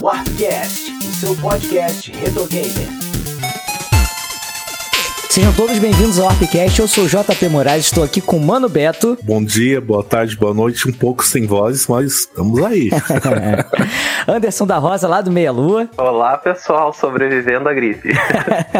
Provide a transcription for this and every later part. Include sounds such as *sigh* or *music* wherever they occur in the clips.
Warpcast, o seu podcast retro gamer. Sejam todos bem-vindos ao Arpcast. Eu sou o JP Moraes, estou aqui com o Mano Beto. Bom dia, boa tarde, boa noite. Um pouco sem voz, mas estamos aí. *laughs* Anderson da Rosa, lá do Meia Lua. Olá, pessoal, sobrevivendo à gripe.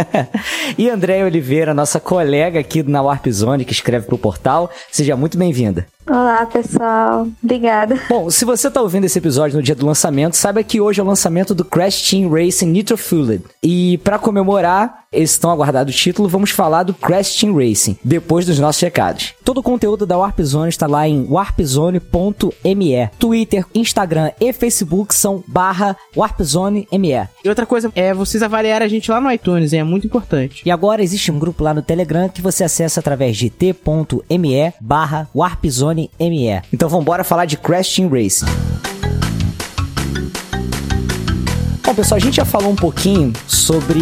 *laughs* e André Oliveira, nossa colega aqui na Warp Zone, que escreve para o portal. Seja muito bem-vinda. Olá, pessoal. Obrigada. Bom, se você está ouvindo esse episódio no dia do lançamento, saiba que hoje é o lançamento do Crash Team Racing Nitro Fueled. E para comemorar esse tão aguardado título, vamos falar do Crash Team Racing, depois dos nossos recados. Todo o conteúdo da Warp Zone está lá em warpzone.me. Twitter, Instagram e Facebook são barra warpzone.me. E outra coisa é vocês avaliarem a gente lá no iTunes, hein? é muito importante. E agora existe um grupo lá no Telegram que você acessa através de t.me barra warpzone ME. Então vamos embora falar de Crash Team Racing. Bom, pessoal, a gente já falou um pouquinho sobre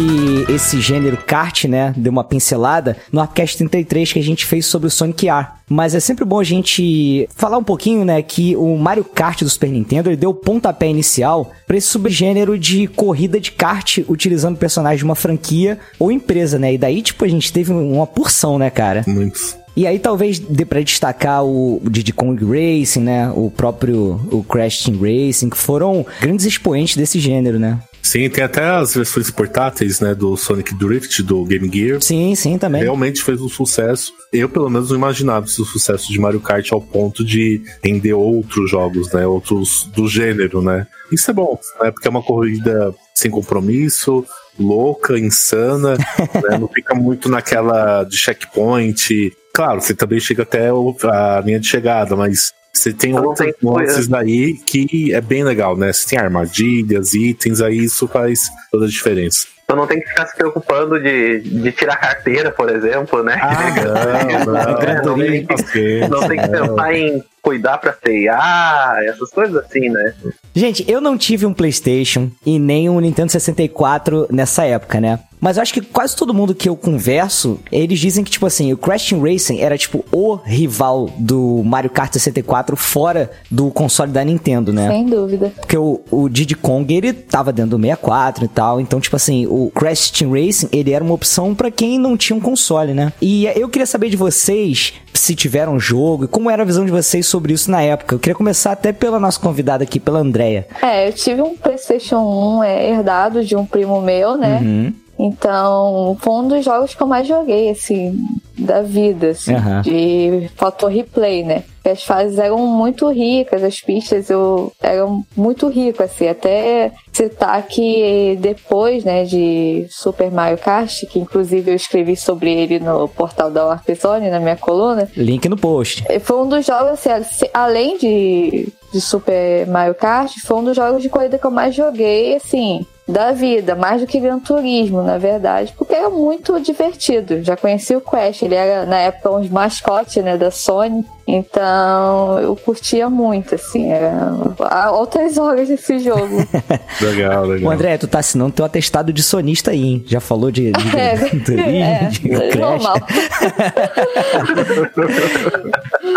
esse gênero kart, né? Deu uma pincelada no Upcast 33 que a gente fez sobre o Sonic R. Mas é sempre bom a gente falar um pouquinho, né, que o Mario Kart do Super Nintendo ele deu o pontapé inicial para esse subgênero de corrida de kart utilizando personagens de uma franquia ou empresa, né? E daí, tipo, a gente teve uma porção, né, cara? Muitos. E aí talvez dê pra destacar o Diddy Kong Racing, né? O próprio o Crash Team Racing, que foram grandes expoentes desse gênero, né? Sim, tem até as versões portáteis, né, do Sonic Drift, do Game Gear. Sim, sim, também. Realmente fez um sucesso. Eu, pelo menos, não imaginava esse sucesso de Mario Kart ao ponto de render outros jogos, né, outros do gênero, né. Isso é bom, né, porque é uma corrida sem compromisso, louca, insana, *laughs* né, não fica muito naquela de checkpoint. Claro, você também chega até a linha de chegada, mas você tem outros nuances daí que é bem legal, né? Você tem armadilhas, itens, aí isso faz toda a diferença. Então não tem que ficar se preocupando de, de tirar carteira, por exemplo, né? Ah, *laughs* não, não, não, tem que, não tem que pensar em cuidar pra frear, essas coisas assim, né? Gente, eu não tive um PlayStation e nem um Nintendo 64 nessa época, né? Mas eu acho que quase todo mundo que eu converso, eles dizem que, tipo assim, o Crash Team Racing era, tipo, o rival do Mario Kart 64 fora do console da Nintendo, né? Sem dúvida. Porque o, o Diddy Kong, ele tava dentro do 64 e tal. Então, tipo assim, o Crash Team Racing, ele era uma opção para quem não tinha um console, né? E eu queria saber de vocês, se tiveram um jogo, e como era a visão de vocês sobre isso na época. Eu queria começar até pela nossa convidada aqui, pela Andrea. É, eu tive um PlayStation 1 é, herdado de um primo meu, né? Uhum. Então, foi um dos jogos que eu mais joguei, assim, da vida, assim, Uhum. de fator replay, né? As fases eram muito ricas, as pistas eu, eram muito ricas, assim, até citar que depois, né, de Super Mario Kart, que inclusive eu escrevi sobre ele no portal da Warp Zone, na minha coluna, Link no post. foi um dos jogos, assim, assim, além de, de Super Mario Kart, foi um dos jogos de corrida que eu mais joguei, assim, da vida, mais do que Gran Turismo, na verdade, porque era muito divertido. Já conheci o Crash, ele era na época um mascote, né, da Sony. Então, eu curtia muito, assim, era altas *laughs* horas desse jogo. *laughs* Legal, legal. O André, tu tá assinando teu atestado de sonista aí, hein? Já falou de, de, *laughs* É, de, de, é, de normal.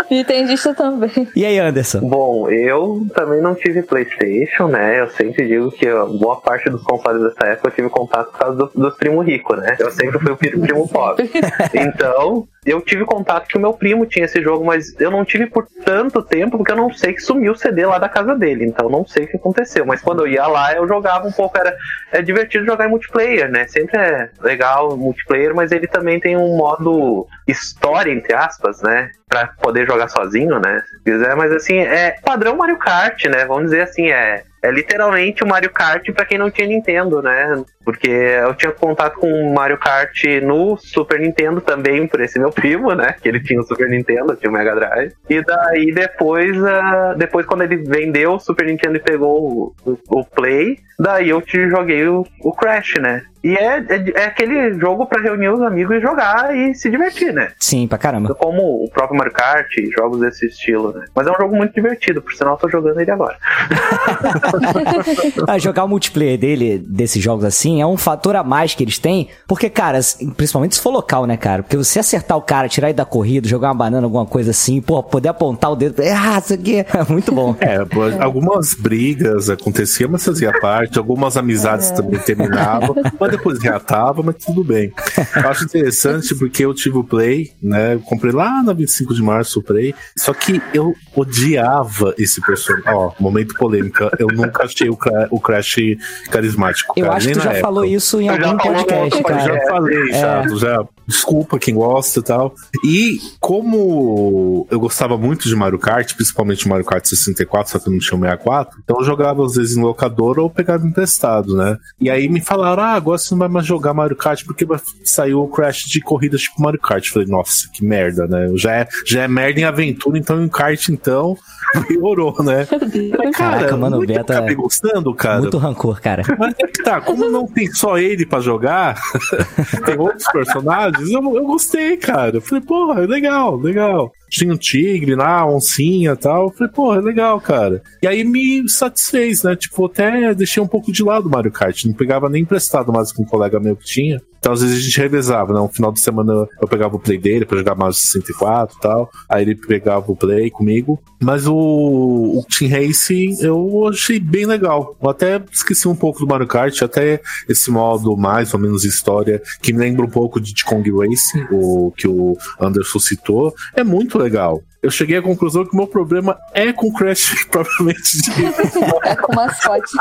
Nintendista também. E aí, Anderson? Bom, eu também não tive Playstation, né? Eu sempre digo que boa parte dos consoles dessa época eu tive contato por causa do- dos primos ricos, né? Eu sempre fui o pri- primo pobre. Então, eu tive contato que o meu primo tinha esse jogo, mas eu não tive por tanto tempo, porque eu não sei que sumiu o CD lá da casa dele. Então, não sei o que aconteceu. Mas quando eu ia lá, eu jogava um pouco. Era é divertido jogar em multiplayer, né? Sempre é legal multiplayer, mas ele também tem um modo história, entre aspas, né? Pra poder jogar sozinho, né? Se quiser, mas assim, é padrão Mario Kart, né? Vamos dizer assim, é. É literalmente o Mario Kart pra quem não tinha Nintendo, né? Porque eu tinha contato com o Mario Kart no Super Nintendo também, por esse meu primo, né? Que ele tinha o Super Nintendo, tinha o Mega Drive. E daí depois, ah, depois quando ele vendeu o Super Nintendo e pegou o, o- o Play, daí eu te joguei o, o Crash, né? E é, é, é aquele jogo pra reunir os amigos e jogar e se divertir, né? Sim, pra caramba. Como o próprio Mario Kart, jogos desse estilo, né? Mas é um jogo muito divertido, por sinal eu tô jogando ele agora. *laughs* Ah, jogar o multiplayer dele, desses jogos assim, é um fator a mais que eles têm, porque, cara, principalmente se for local, né, cara? Porque você acertar o cara, tirar ele da corrida, jogar uma banana, alguma coisa assim, pô, poder apontar o dedo, *laughs* ah, isso aqui é *laughs* muito bom. É, algumas brigas aconteciam, mas fazia parte, algumas amizades também terminavam, mas depois reatava, mas tudo bem. Eu acho interessante porque eu tive o Play, né? Eu comprei lá na 25 de março o Play, só que eu odiava esse personagem. Ó, momento polêmica, eu nunca achei o, Cra- o Crash carismático. Eu cara, acho que tu já época. falou isso em Eu já algum podcast, outro Eu cara. já falei, já, É. já. Desculpa quem gosta e tal. E como eu gostava muito de Mario Kart, principalmente Mario Kart 64, só que eu não tinha o 64, então eu jogava às vezes em locadora ou pegava emprestado, né? E aí me falaram: ah, agora você não vai mais jogar Mario Kart porque saiu o Crash de corrida tipo Mario Kart. Falei, nossa, que merda, né? Já é, já é merda em aventura, então em kart, então, *laughs* piorou, né? Mas, Caraca, mano, o Beta- acabei gostando, cara. Muito rancor, cara. Mas é que tá, como não tem só ele pra jogar, *laughs* tem outros personagens, eu, eu gostei, cara. Eu falei, porra, é legal, legal. Tinha um tigre lá, oncinha e tal. Eu falei, porra, é legal, cara. E aí me satisfez, né? Tipo, até deixei um pouco de lado o Mario Kart. Não pegava nem emprestado mais com um colega meu que tinha. Então, às vezes a gente revezava, né? Um final de semana eu pegava o play dele pra jogar Mario 64 e tal. Aí ele pegava o play comigo. Mas o, o Team Racing eu achei bem legal. Eu até esqueci um pouco do Mario Kart, até esse modo mais ou menos história, que me lembra um pouco de Kong Racing, o que o Anderson citou. É muito legal. Eu cheguei à conclusão que o meu problema é com Crash propriamente dito. É com mascote.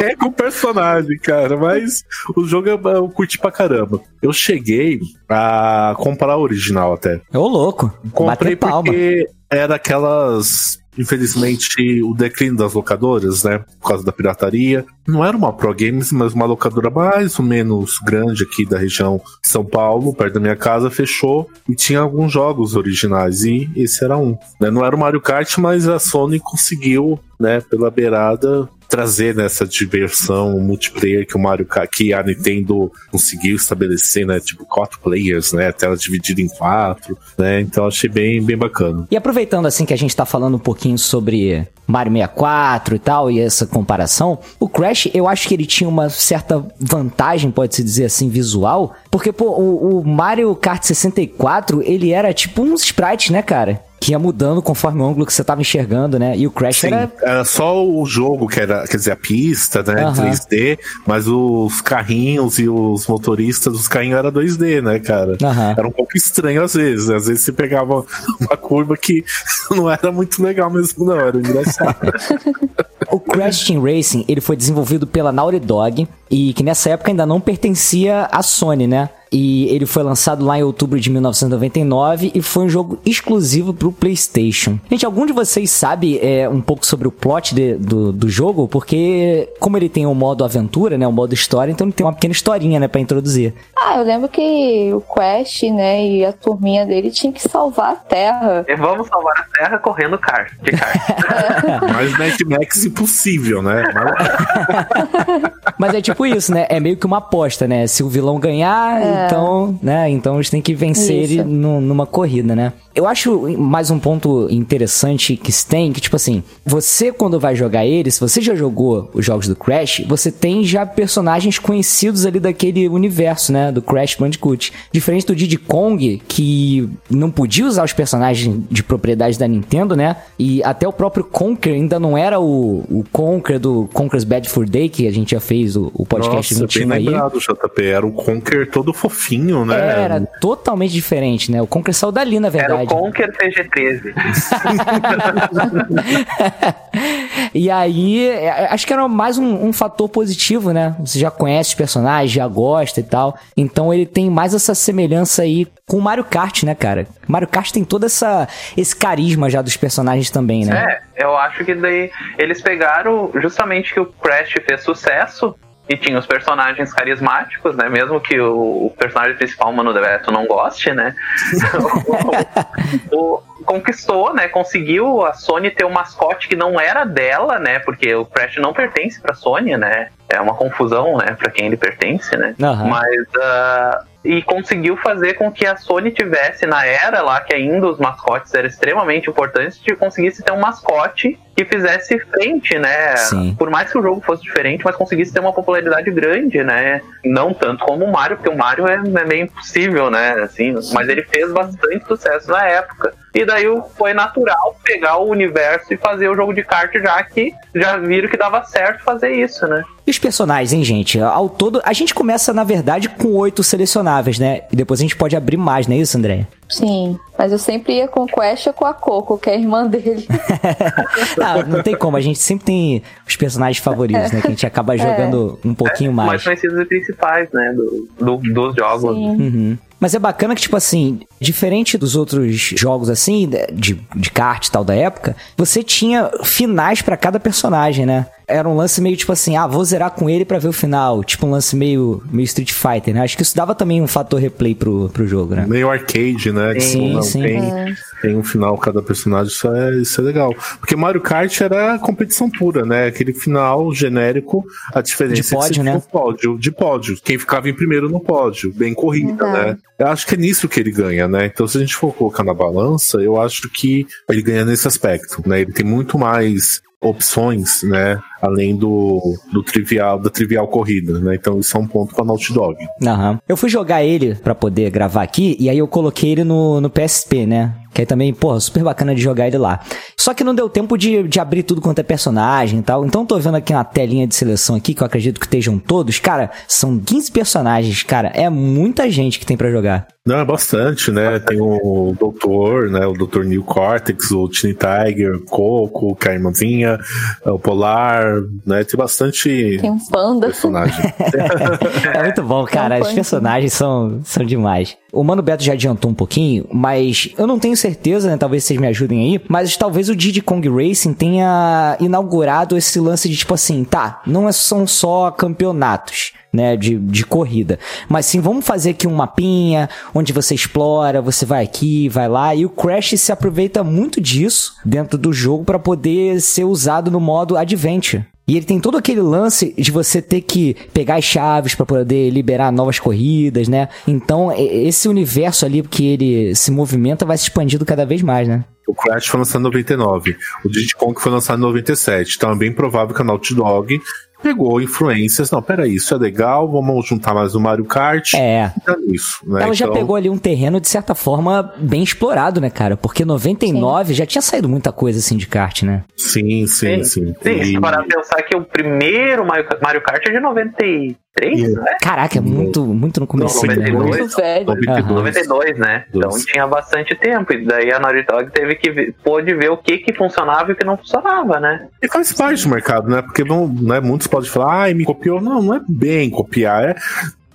é com o personagem, cara. Mas o jogo eu, eu curti pra caramba. Eu cheguei a comprar o original até. Ô, louco. Comprei palma. porque era aquelas. Infelizmente, o declínio das locadoras, né? Por causa da pirataria. Não era uma Pro Games, mas uma locadora mais ou menos grande aqui da região de São Paulo, perto da minha casa, fechou e tinha alguns jogos originais. E esse era um. né? Não era o Mario Kart, mas a Sony conseguiu, né, pela beirada, trazer nessa diversão multiplayer que o Mario que a Nintendo conseguiu estabelecer, né? Tipo, quatro players, né? Tela dividida em quatro, né? Então achei bem, bem bacana. E aproveitando assim que a gente tá falando um pouquinho sobre Mario 64 e tal, e essa comparação, o Crash, eu acho que ele tinha uma certa vantagem, pode-se dizer assim, visual, porque, pô, o, o Mario Kart 64, ele era tipo uns sprites, né, cara? Que ia mudando conforme o ângulo que você tava enxergando, né? E o Crash Sim, era era só o jogo que era, quer dizer, a pista, né? Aham. 3D, mas os carrinhos e os motoristas, os carrinhos era 2D, né, cara? Aham. Era um pouco estranho às vezes. Às vezes você pegava uma curva que *laughs* não era muito legal mesmo, não, era engraçado. *laughs* O Crash Team Racing, ele foi desenvolvido pela Naughty Dog e que nessa época ainda não pertencia à Sony, né? E ele foi lançado lá em outubro de 1999 e foi um jogo exclusivo pro PlayStation. Gente, algum de vocês sabe é, um pouco sobre o plot de- do, do jogo? Porque como ele tem o modo aventura, né, o modo história, então ele tem uma pequena historinha, né, para introduzir. Ah, eu lembro que o Crash, né, e a turminha dele tinha que salvar a Terra. E vamos salvar a Terra correndo kart, de kart. *laughs* mas Mad Max impossível, né? *laughs* *laughs* Mas- Mas é tipo isso, né? É meio que uma aposta, né? Se o vilão ganhar, então, né? Então eles têm que vencer Isso. ele nu- numa corrida, né? Eu acho mais um ponto interessante que se tem, que tipo assim, você quando vai jogar ele, se você já jogou os jogos do Crash, você tem já personagens conhecidos ali daquele universo, né? Do Crash Bandicoot. Diferente do Diddy Kong, que não podia usar os personagens de propriedade da Nintendo, né? E até o próprio Conker ainda não era o, o Conker do Conker's Bad Fur Day, que a gente já fez o, o podcast Nossa, 21 bem aí. lembrado, JP. Era o Conker todo fofinho, né? Era totalmente diferente, né? O Conker saiu dali, na Era verdade. o Conker CG13. *laughs* e aí, é, acho que era mais um, um fator positivo, né? Você já conhece os personagens, já gosta e tal. Então ele tem mais essa semelhança aí com o Mario Kart, né, cara? Mario Kart tem todo essa, esse carisma já dos personagens também, né? É, eu acho que daí eles pegaram justamente que o Crash fez sucesso e tinha os personagens carismáticos, né? Mesmo que o, o personagem principal, Mano Deveto, não goste, né? *laughs* o, o conquistou, né? Conseguiu a Sony ter um mascote que não era dela, né? Porque o Crash não pertence pra Sony, né? É uma confusão, né? Pra quem ele pertence, né? Aham. Mas. ah, e conseguiu fazer com que a Sony tivesse, na era lá, que ainda os mascotes eram extremamente importantes, de conseguisse ter um mascote que fizesse frente, né? Sim. Por mais que o jogo fosse diferente, mas conseguisse ter uma popularidade grande, né? Não tanto como o Mario, porque o Mario é, é meio impossível, né? Assim, mas ele fez bastante sucesso na época. E daí foi natural pegar o universo e fazer o jogo de kart, já que já viram que dava certo fazer isso, né? E os personagens, hein, gente? Ao todo, a gente começa, na verdade, com oito selecionáveis, né? E depois a gente pode abrir mais, não é isso, André? Sim, mas eu sempre ia com o Quest ou com a Coco, que é a irmã dele. *laughs* *laughs* Ah, não tem como, a gente sempre tem os personagens favoritos, né? Que a gente acaba jogando um pouquinho mais mais. conhecidos e principais, né? Do, do- dos jogos. Sim. Uhum. Mas é bacana que, tipo assim, diferente dos outros jogos assim, de, de kart e tal da época, você tinha finais pra cada personagem, né? Era um lance meio tipo assim, ah, vou zerar com ele pra ver o final. Tipo um lance meio, meio Street Fighter, né? Acho que isso dava também um fator replay pro, pro jogo, né? Meio arcade, né? Que Sim, não sim. Tem, tem um final cada personagem, isso é, isso é legal. Porque Mario Kart era competição pura, né? Aquele final genérico, a diferença De é que pódio, você né? pódio, de pódio. Quem ficava em primeiro no pódio, bem corrida, Uhum. né? Eu acho que é nisso que ele ganha, né? Então, se a gente for colocar na balança, eu acho que ele ganha nesse aspecto, né? Ele tem muito mais opções, né? Além do, do trivial, da trivial corrida, né? Então, isso é um ponto pra Naughty Dog. Aham. Eu fui jogar ele pra poder gravar aqui, e aí eu coloquei ele no, no PSP, né? Que aí também, porra, super bacana de jogar ele lá. Só que não deu tempo de, de abrir tudo quanto é personagem e tal. Então tô vendo aqui uma telinha de seleção aqui, que eu acredito que estejam todos. Cara, são 15 personagens, cara. É muita gente que tem pra jogar. Não, é bastante, né? Tem o Doutor, né? O Dr. Neil Cortex, o Tiny Tiger, o Coco, que é a irmãzinha, o Polar, né? Tem bastante Tem um panda. personagem. *laughs* É muito bom, cara. Os Campanha. personagens são, são demais. O Mano Beto já adiantou um pouquinho, mas eu não tenho certeza, né? Talvez vocês me ajudem aí. Mas talvez o Diddy Kong Racing tenha inaugurado esse lance de tipo assim, tá, não é- são só campeonatos. Né, de, de corrida. Mas sim, vamos fazer aqui um mapinha onde você explora, você vai aqui, vai lá. E o Crash se aproveita muito disso dentro do jogo para poder ser usado no modo Adventure. E ele tem todo aquele lance de você ter que pegar as chaves pra poder liberar novas corridas, né? Então, esse universo ali que ele se movimenta vai se expandindo cada vez mais, né? o Crash foi lançado em 99. O Diddy Kong foi lançado em 97. Então é bem provável que a Naughty Dog pegou influências. Não, peraí, isso é legal, vamos juntar mais o Mario Kart. É. E tá nisso, né? Ela já Então, pegou ali um terreno, de certa forma, bem explorado, né, cara? Porque 99 já tinha saído muita coisa assim de kart, né? Sim, sim, sim. Sim, E- se parar pensar que o primeiro Mario, Mario Kart é de 93, Sim. né? Caraca, é muito, muito no começo, né? 92. Muito velho. 92. Aham. 92, né? Então tinha bastante tempo. E daí a Naughty Dog teve que ver, pôde ver o que que funcionava e o que não funcionava, né? E faz parte do mercado, né? Porque vão, né, muitos podem falar, ai, me copiou. Não, não é bem copiar, é.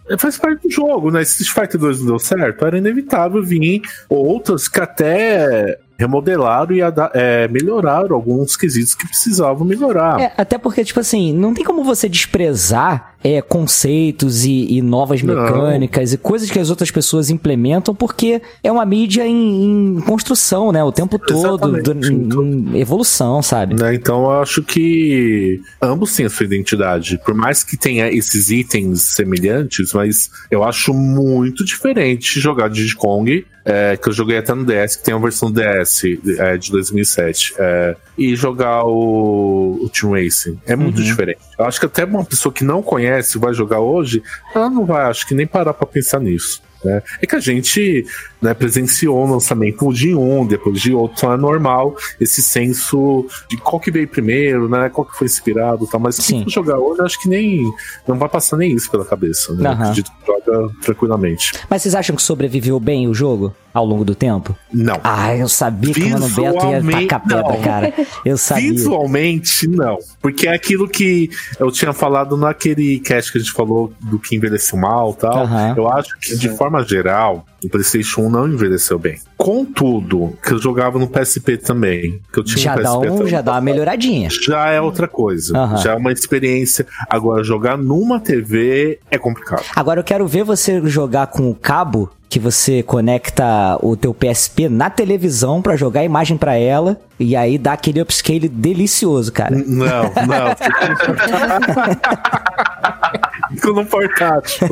é- Faz parte do jogo, né? Se Street Fighter 2 não deu certo, era inevitável vir outros que até remodelaram e é, melhoraram alguns quesitos que precisavam melhorar. É, até porque, tipo assim, não tem como você desprezar é, conceitos e, e novas Não. mecânicas e coisas que as outras pessoas implementam, porque é uma mídia em, em construção, né? O tempo todo, do- em, em evolução, sabe? Né? Então eu acho que ambos têm a sua identidade. Por mais que tenha esses itens semelhantes, mas eu acho muito diferente jogar Diddy Kong, é, que eu joguei até no DS, que tem a versão DS é, de 2007, é, e jogar o, o Team Racing. É muito Uhum. diferente. Eu acho que até uma pessoa que não conhece vai jogar hoje, ela não vai, acho que nem parar pra pensar nisso. né? É que a gente né, presenciou o lançamento de um, depois de outro, então é normal esse senso de qual que veio primeiro, né? Qual que foi inspirado e tal. Mas Sim. se jogar hoje, acho que nem não vai passar nem isso pela cabeça. Né? Aham. Acredito que joga tranquilamente. Mas vocês acham que sobreviveu bem o jogo ao longo do tempo? Não. Ah, eu sabia que o Mano Beto ia tacar pedra, cara. Eu sabia. Visualmente, não. Porque é aquilo que eu tinha falado naquele cast que a gente falou do que envelheceu mal e tal. Eu acho que, de forma geral, O PlayStation 1 não envelheceu bem. Contudo, que eu jogava no PSP também, que eu tinha Já um dá, PSP um, já dá uma melhoradinha. já é outra coisa. Aham. Já é uma experiência. Agora, jogar numa TV é complicado. Agora eu quero ver você jogar com o cabo que você conecta o teu PSP na televisão pra jogar a imagem pra ela e aí dá aquele upscale delicioso, cara. Não, não. Fica no *laughs* portátil.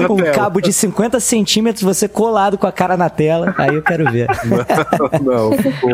Não Um tela. cabo de 50 centímetros, você colado com a cara na tela, aí eu quero ver. *laughs* não, ficou-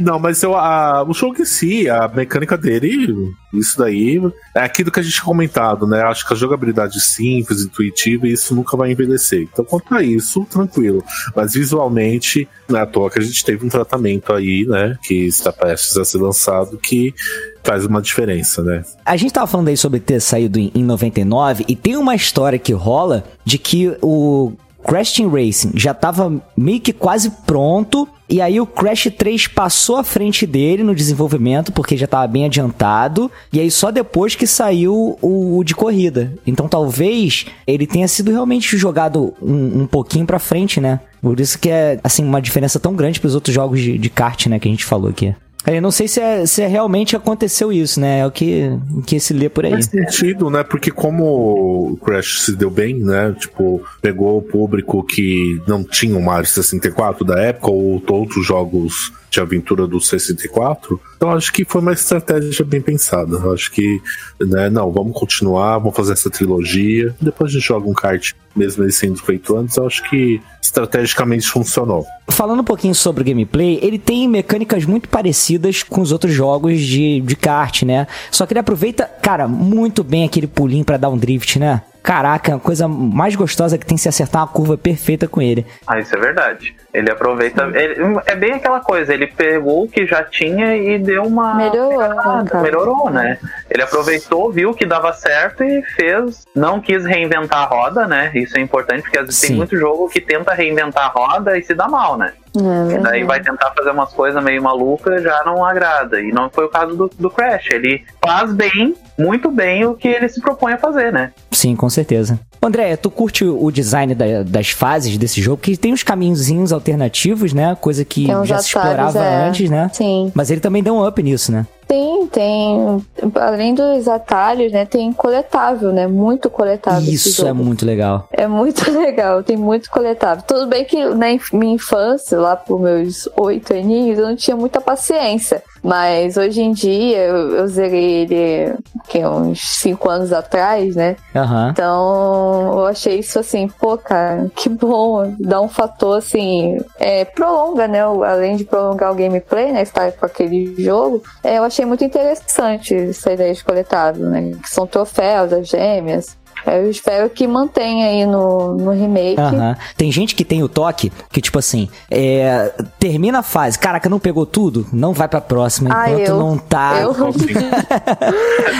não, mas eu, a- o jogo em si, a mecânica dele, isso daí é aquilo que a gente comentado, né? Acho que a jogabilidade simples, intuitiva, isso nunca vai envelhecer. Então, quanto a isso, tranquilo. Mas visualmente, não é toa que a gente teve um tratamento aí, né? Que está prestes a ser lançado, que faz uma diferença, né? A gente tava falando aí sobre ter saído em 99 e tem uma história que rola de que o Crash Team Racing já tava meio que quase pronto e aí o Crash 3 passou à frente dele no desenvolvimento porque já tava bem adiantado e aí só depois que saiu o, o de corrida. Então talvez ele tenha sido realmente jogado um, um pouquinho pra frente, né? Por isso que é assim uma diferença tão grande pros outros jogos de, de kart, né, que a gente falou aqui. Eu não sei se, é, se é realmente aconteceu isso, né? É o que, que se lê por aí. Faz sentido, né? Porque como o Crash se deu bem, né? Tipo, pegou o público que não tinha o Mario 64 da época ou outros jogos de aventura do 64. Então acho que foi uma estratégia bem pensada. Acho que, né, não, vamos continuar, vamos fazer essa trilogia. Depois a gente joga um kart, mesmo ele sendo feito antes. Acho que estrategicamente funcionou. Falando um pouquinho sobre o gameplay, ele tem mecânicas muito parecidas com os outros jogos de, de kart, né? Só que ele aproveita, cara, muito bem aquele pulinho pra dar um drift, né? Caraca, a coisa mais gostosa que tem se acertar uma curva perfeita com ele. Ah, isso é verdade. Ele aproveita. ele- é bem aquela coisa, ele pegou o que já tinha e deu uma. Melhorou, melhorada, cara. melhorou, né? Ele aproveitou, viu que dava certo e fez. Não quis reinventar a roda, né? Isso é importante, porque às vezes Sim. tem muito jogo que tenta reinventar a roda e se dá mal, né? É E daí vai tentar fazer umas coisas meio malucas, já não agrada. E não foi o caso do, do Crash. Ele faz bem, muito bem, o que ele se propõe a fazer, né? Sim, com certeza. André, tu curte o design da- das fases desse jogo? Que tem uns caminhozinhos alternativos, né? Coisa que uns já se explorava é. antes, né? Sim. Mas ele também deu um up nisso, né? Tem, tem. Além dos atalhos, né? Tem coletável, né? Muito coletável. Isso é muito legal. É muito *laughs* legal, tem muito coletável. Tudo bem que na minha infância, lá por meus oito aninhos, eu não tinha muita paciência. Mas hoje em dia, eu, eu zerei ele que, uns cinco anos atrás, né? Aham. Então, eu achei isso assim, pô, cara, que bom. Dá um fator assim, é, prolonga, né? Além de prolongar o gameplay, né? Estar com aquele jogo, é, eu achei muito interessante essa ideia de coletável, né? Que são troféus, as gêmeas. Eu espero que mantenha aí no, no remake. Aham. Tem gente que tem o toque que, tipo assim, é, termina a fase, caraca, não pegou tudo? Não vai pra próxima Ah, enquanto eu. não tá. Eu. *laughs*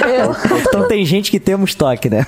eu. Então tem gente que temos toque, né?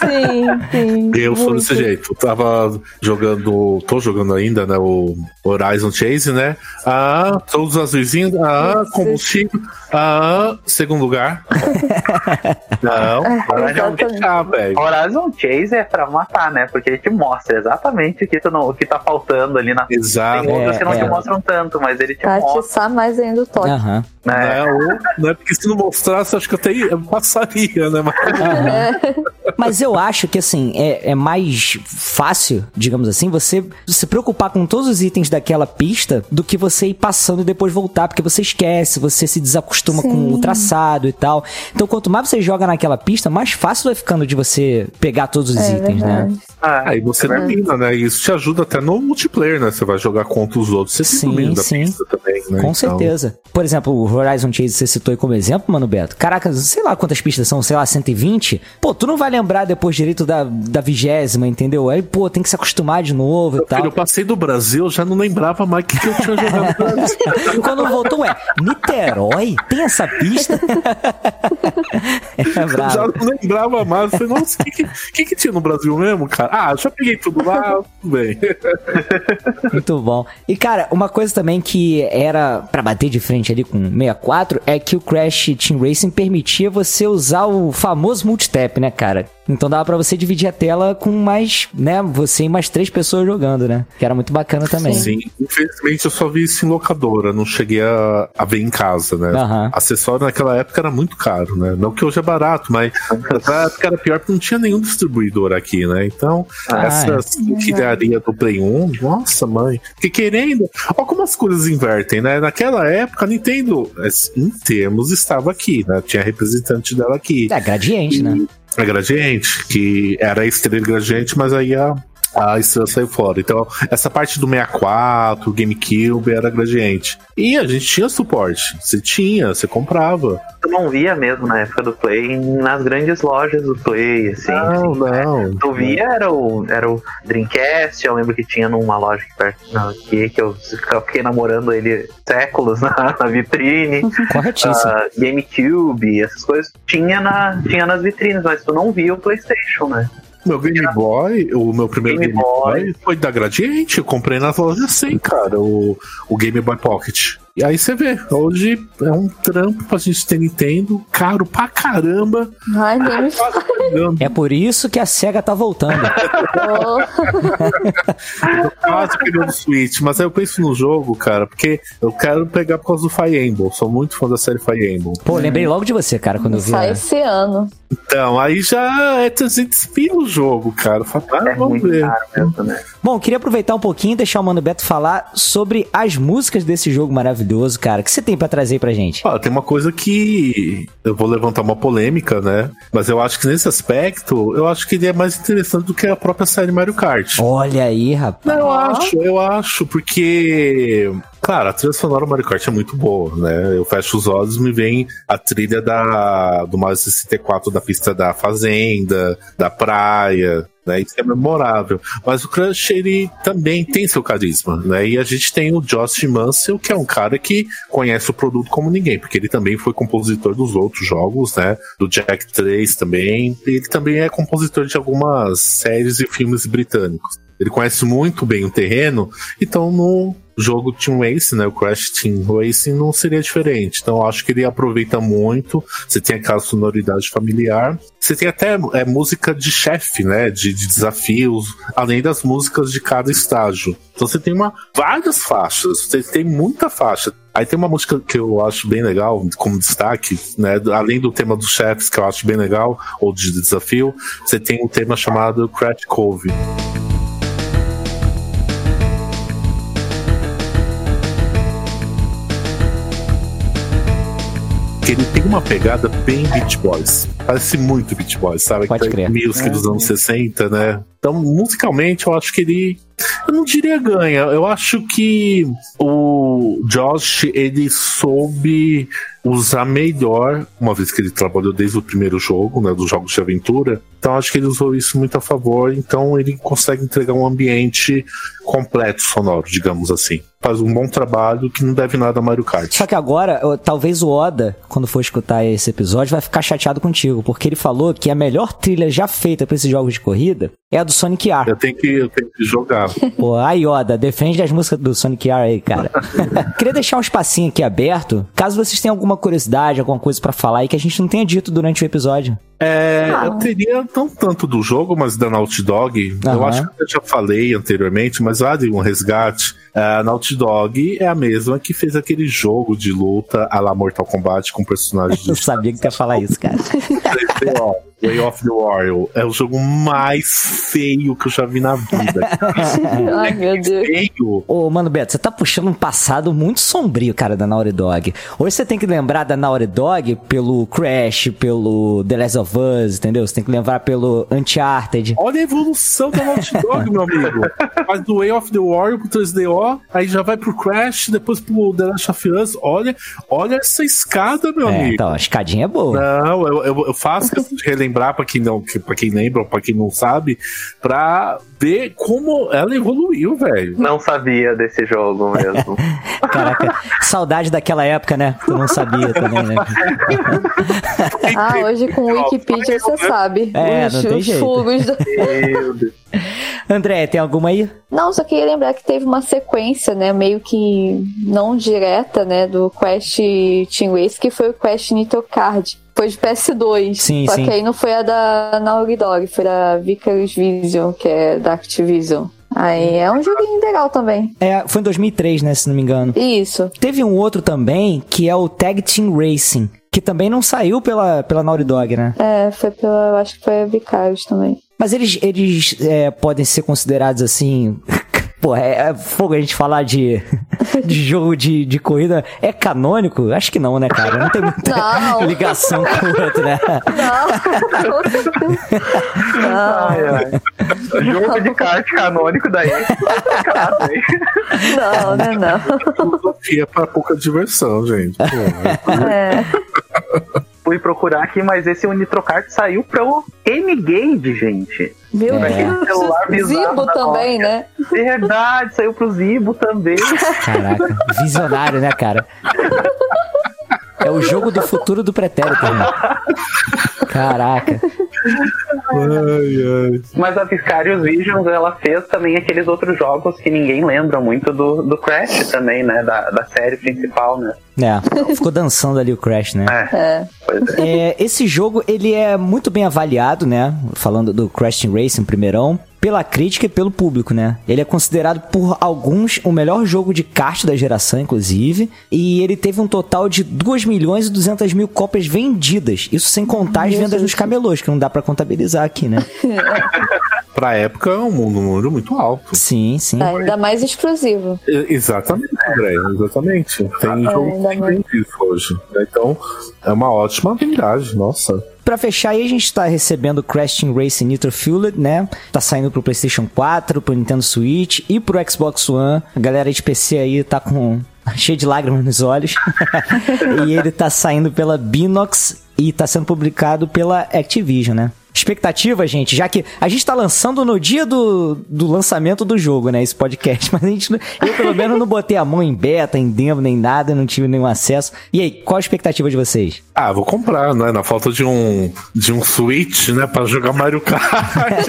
Sim, sim. Eu sou desse jeito. Tava jogando. Tô jogando ainda, né? O Horizon Chase, né? Ah, todos os azuizinhos. Ah, combustível. Ah, segundo lugar. *laughs* Não, para de deixar, velho. Horizon Chase é pra matar, né? Porque ele te mostra exatamente o que, tu não, o que tá faltando ali na Exato. Tem outros É, que não é. te mostram tanto, mas ele te Pra mostra. atiçar mais ainda o toque. Aham. Né? Né? Ou, né? Porque se não mostrasse, acho que até ia- passaria, né? Mas, *laughs* Mas eu acho que, assim, é, é mais fácil, digamos assim, você se preocupar com todos os itens daquela pista do que você ir passando e depois voltar, porque você esquece, você se desacostuma com o traçado e tal. Então, quanto mais você joga naquela pista, mais fácil vai ficando de você pegar todos os É itens, né? Ah, aí você é domina, né? E isso te ajuda até no multiplayer, né? Você vai jogar contra os outros. Você Sim, da sim. também, né? Com Então, certeza. Por exemplo, o Horizon Chase você citou aí como exemplo, mano, Beto. Caraca, sei lá quantas pistas são, sei lá, 120. Pô, tu não vai lembrar depois direito da, da vigésima, entendeu? Aí, pô, tem que se acostumar de novo e Filho, tal. eu passei do Brasil, eu já não lembrava mais o que, que eu tinha jogado no Brasil. E *laughs* quando voltou, ué, Niterói? Tem essa pista? *laughs* é Eu já bravo. não lembrava mais. Eu falei, nossa, o que, que, que, que tinha no Brasil mesmo, cara? Ah, já peguei tudo lá, tudo bem. *laughs* Muito bom. E, cara, uma coisa também que era pra bater de frente ali com o 64 é que o Crash Team Racing permitia você usar o famoso multitap, né, cara? Então dava pra você dividir a tela com mais, né, você e mais três pessoas jogando, né? Que era muito bacana também. Sim, infelizmente eu só vi isso em locadora, não cheguei a, a ver em casa, né? Aham. Acessório naquela época era muito caro, né? Não que hoje é barato, mas naquela época era pior porque não tinha nenhum distribuidor aqui, né? Então, Ah, essa quilharia do Play 1, nossa mãe. Que querendo. Olha como as coisas invertem, né? Naquela época, a Nintendo, em termos, estava aqui, né? Tinha representante dela aqui. É, gradiente, né? A Gradiente, que era a estrela Gradiente, mas aí a, a estrela saiu fora. Então, essa parte do 64, GameCube era Gradiente. E a gente tinha suporte. Você tinha, você comprava. Eu não via mesmo na época do Play nas grandes lojas do Play, assim. Não, não. Tu via era o, era o Dreamcast, eu lembro que tinha numa loja aqui perto aqui, que eu, fiquei namorando ele séculos *laughs* na, na vitrine. Corretíssimo. Ah, GameCube, essas coisas tinha, na, tinha nas vitrines, mas tu não via o PlayStation, né? Meu Game Boy, o meu primeiro Game, Game Boy. Boy. foi da Gradiente. Eu comprei nas lojas assim, cara, o, o Game Boy Pocket. E aí você vê, hoje é um trampo pra gente ter Nintendo, caro pra caramba. Ai, Pagando É por isso que a SEGA tá voltando. *laughs* falou. quase pegando o Switch, mas aí eu penso no jogo, cara, porque eu quero pegar por causa do Fire Emblem. Sou muito fã da série Fire Emblem. Pô, lembrei logo de você, cara, quando eu vi. Sai a- esse ano. Então, aí já é 300 pila o jogo, cara. Fala, ah, É vamos muito ver. caro mesmo, né? Bom, queria aproveitar um pouquinho e deixar o Mano Beto falar sobre as músicas desse jogo maravilhoso, cara. O que você tem pra trazer pra gente? Ah, tem uma coisa que eu vou levantar uma polêmica, né? Mas eu acho que nesse aspecto, eu acho que ele é mais interessante do que a própria série Mario Kart. Olha aí, rapaz. Não, eu acho, eu acho, porque. Claro, a trilha sonora do Mario Kart é muito boa, né? Eu fecho os olhos me vem a trilha da, do Mario 64 da pista da fazenda, da praia, né? Isso é memorável. Mas o Crush, ele também tem seu carisma, né? E a gente tem o Josh Mansell, que é um cara que conhece o produto como ninguém, porque ele também foi compositor dos outros jogos, né? Do Jack 3 também. Ele também é compositor de algumas séries e filmes britânicos. Ele conhece muito bem o terreno, então no jogo Team Race, né, o Crash Team Racing não seria diferente. Então acho que ele aproveita muito. Você tem aquela sonoridade familiar. Você tem até é, música de chefe, né, de, de desafios, além das músicas de cada estágio. Então você tem uma várias faixas. Você tem muita faixa. Aí tem uma música que eu acho bem legal, como destaque, né? Além do tema dos chefes, que eu acho bem legal, ou de desafio, você tem um tema chamado Crash Cove. Ele tem uma pegada bem Beach Boys. Parece muito Beach Boys, sabe? Pode crer. Music dos anos 60, né? Então, musicalmente, eu acho que ele. Eu não diria ganha. Eu acho que o Josh, ele soube usar melhor, uma vez que ele trabalhou desde o primeiro jogo, né? Dos jogos de aventura. Então, acho que ele usou isso muito a favor. Então, ele consegue entregar um ambiente completo sonoro, digamos assim. Faz um bom trabalho que não deve nada a Mario Kart. Só que agora, talvez o Oda, quando for escutar esse episódio, vai ficar chateado contigo, porque ele falou que a melhor trilha já feita pra esses jogos de corrida é a do Sonic R. Eu tenho que, eu tenho que jogar. *laughs* Pô, aí, Oda, defende as músicas do Sonic R aí, cara. *laughs* Queria deixar um espacinho aqui aberto, caso vocês tenham alguma curiosidade, alguma coisa pra falar aí que a gente não tenha dito durante o episódio. É, eu teria não tanto do jogo, mas da Naughty Dog. Eu Aham. acho que eu já falei anteriormente, mas vale um resgate. É, A Naughty Dog é a mesma que fez aquele jogo de luta a la Mortal Kombat com personagens *laughs* Eu de sabia que ia falar isso, cara. 3D, ó. Way of the Warrior. É o jogo mais feio que eu já vi na vida. *laughs* Ai, meu Deus. feio. Ô, mano Beto, você tá puxando um passado muito sombrio, cara, da Naughty Dog. Hoje você tem que lembrar da Naughty Dog pelo Crash, pelo The Last of Us, entendeu? Você tem que lembrar pelo Uncharted. Olha a evolução da Naughty Dog, meu amigo. Faz do Way of the Warrior pro 3DO, aí já vai pro Crash, depois pro The Last of Us. Olha, olha essa escada, meu É, amigo. então, a escadinha é boa. Não, eu, eu, eu faço questão de relembrar pra quem não, pra quem lembra pra quem não sabe, pra ver como ela evoluiu, velho. Não sabia desse jogo mesmo. *laughs* Caraca, saudade daquela época, né? Tu não sabia também, né? Ah, hoje com o Wikipedia você sabe. É, os, não tem os jeito. fugos do- Meu Deus. *laughs* *laughs* André, tem alguma aí? Não, só queria lembrar que teve uma sequência, né, meio que não direta, né, do Quest Team Race, que foi o Quest Nitro Card. Foi de PS2. Sim, Só sim. que aí não foi a da Naughty Dog, foi da Vicarious Vision, que é da Activision. Aí é um joguinho legal também. É, foi em 2003, né, se não me engano. Isso. Teve um outro também, que é o Tag Team Racing, que também não saiu pela, pela Naughty Dog, né? É, foi pela. eu Acho que foi a Vicarious também. Mas eles, eles é, podem ser considerados assim. Pô, é, é fogo a gente falar de, *laughs* de jogo de, de corrida. É canônico? Acho que não, né, cara? Não tem muita Não. ligação com o outro, né? Não. Não, Ai, ai. Jogo de kart canônico daí. é não, né, não. Filosofia pra pouca diversão, gente. Pô, É. *laughs* Fui procurar aqui, mas esse Unitrocart saiu para o N-Gage, gente. Meu É. Deus. Celular Zibo também, Nokia. né? Verdade, saiu pro Zibo também. Caraca, visionário, né, cara? É o jogo do futuro do pretérito, né? Caraca. Ai, ai. Mas a Vicarious Visions, ela fez também aqueles outros jogos que ninguém lembra muito do, do Crash também, né? Da, da série principal, né? É, ficou dançando ali o Crash, né? É, É. é. É, esse jogo, ele é muito bem avaliado, né? Falando do Crash Racing, primeirão. Pela crítica e pelo público, né? Ele é considerado por alguns o melhor jogo de kart da geração, inclusive. E ele teve um total de 2 milhões e 200 mil cópias vendidas. Isso sem contar as vendas nos camelôs, que não dá pra contabilizar aqui, né? *laughs* Pra época é um número muito alto. Sim, sim. Tá, ainda mais exclusivo. Exatamente, André, exatamente. Tem jogo ainda que tem isso hoje. Então, é uma ótima habilidade, nossa. Pra fechar aí, a gente tá recebendo Crash Team Racing Nitro Fueled, né? Tá saindo pro PlayStation 4, pro Nintendo Switch e pro Xbox One. A galera de PC aí tá com *laughs* cheio de lágrimas nos olhos. *laughs* e ele tá saindo pela Binox e tá sendo publicado pela Activision, né? Expectativa, gente, já que a gente tá lançando no dia do, do lançamento do jogo, né? Esse podcast, *laughs* mas a gente, não- eu pelo menos não botei a mão em beta, em demo, nem nada, não tive nenhum acesso. E aí, qual a expectativa de vocês? Ah, vou comprar, né? Na falta de um, de um Switch, né? Pra jogar Mario Kart. *laughs*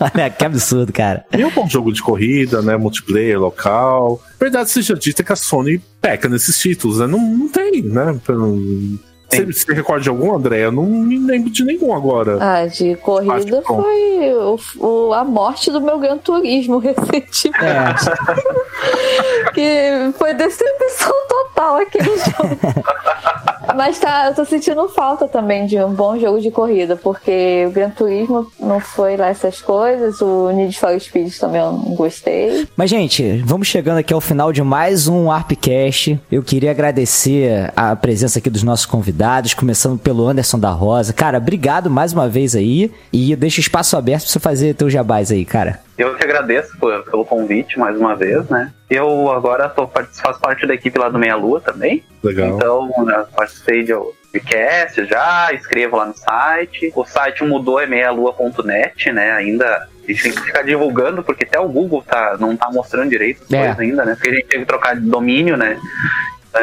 Olha, que absurdo, cara. E é um bom jogo de corrida, né? Multiplayer, local. Verdade seja dita que a Sony peca nesses títulos, né? Não, não tem, né? Pelo- Você se recorda de algum, André? Eu não me lembro de nenhum agora. Ah, de corrida foi o, o- a morte do meu Gran Turismo *laughs* recentemente. É, *laughs* Que foi decepção total aquele jogo. *laughs* Mas tá, eu tô sentindo falta também de um bom jogo de corrida, porque o Gran Turismo não foi lá essas coisas, o Need for Speed também eu não gostei. Mas, gente, vamos chegando aqui ao final de mais um ARPcast. Eu queria agradecer a presença aqui dos nossos convidados, começando pelo Anderson da Rosa. Cara, obrigado mais uma vez aí. E eu deixo espaço aberto pra você fazer teus jabás aí, cara. Eu que agradeço por- pelo convite mais uma vez, né? Eu agora tô, faço parte da equipe lá do Meia Lua também. Legal. Então, né, participei de podcast já, escrevo lá no site. O site mudou, é meialua.net, né? Ainda a gente tem que ficar divulgando, porque até o Google tá, não tá mostrando direito as É. coisas ainda, né? Porque a gente teve que trocar de domínio, né?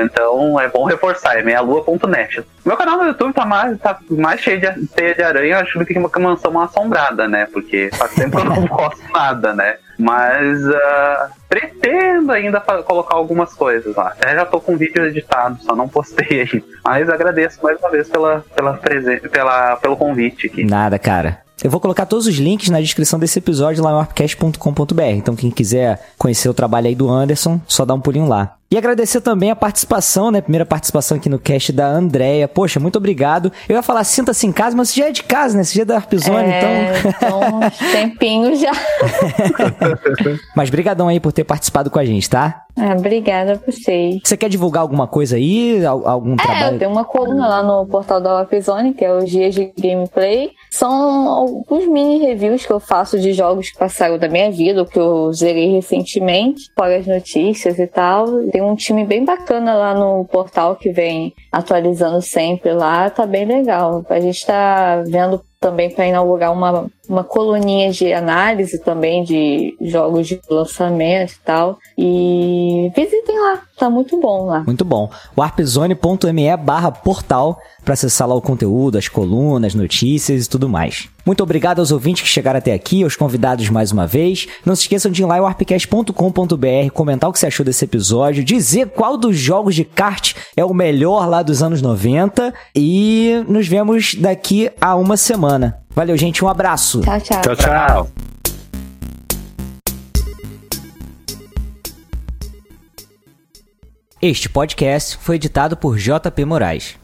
Então é bom reforçar, é meialua.net. Meu canal no YouTube tá mais, tá mais cheio de teia de aranha, acho que uma mansão assombrada, né? Porque faz tempo que eu não *laughs* posto nada, né? Mas ah, pretendo ainda colocar algumas coisas lá. Eu já tô com vídeo editado, só não postei ainda. Mas agradeço mais uma vez pela, pela pela, pelo convite aqui. Nada, cara. Eu vou colocar todos os links na descrição desse episódio lá no arpcast.com.br. Então, quem quiser conhecer o trabalho aí do Anderson, só dá um pulinho lá. E agradecer também a participação, né? Primeira participação aqui no cast da Andrea. Poxa, muito obrigado. Eu ia falar sinta-se em casa, mas você já é de casa, né? Você já é da Arpzone, então. É, então, *laughs* uns tempinhos já. Mas brigadão aí por ter participado com a gente, tá? Ah, obrigada a vocês. Você quer divulgar alguma coisa aí? Al- Algum É, eu trabalho? tenho uma coluna lá no portal da Lapizone, que é os dias de gameplay. São alguns mini reviews que eu faço de jogos que passaram da minha vida, ou que eu zerei recentemente, fora as notícias e tal. Tem um time bem bacana lá no portal que vem atualizando sempre lá, tá bem legal. A gente tá vendo também para inaugurar uma uma coluninha de análise também de jogos de lançamento e tal. E visitem lá, tá muito bom lá. Muito bom. warpzone.me barra portal para acessar lá o conteúdo, as colunas, notícias e tudo mais. Muito obrigado aos ouvintes que chegaram até aqui, aos convidados mais uma vez. Não se esqueçam de ir lá em warpcast.com.br, comentar o que você achou desse episódio, dizer qual dos jogos de kart é o melhor lá dos anos 90 e nos vemos daqui a uma semana. Valeu, gente, um abraço. Tchau, tchau. Tchau, tchau. Este podcast foi editado por JP Moraes.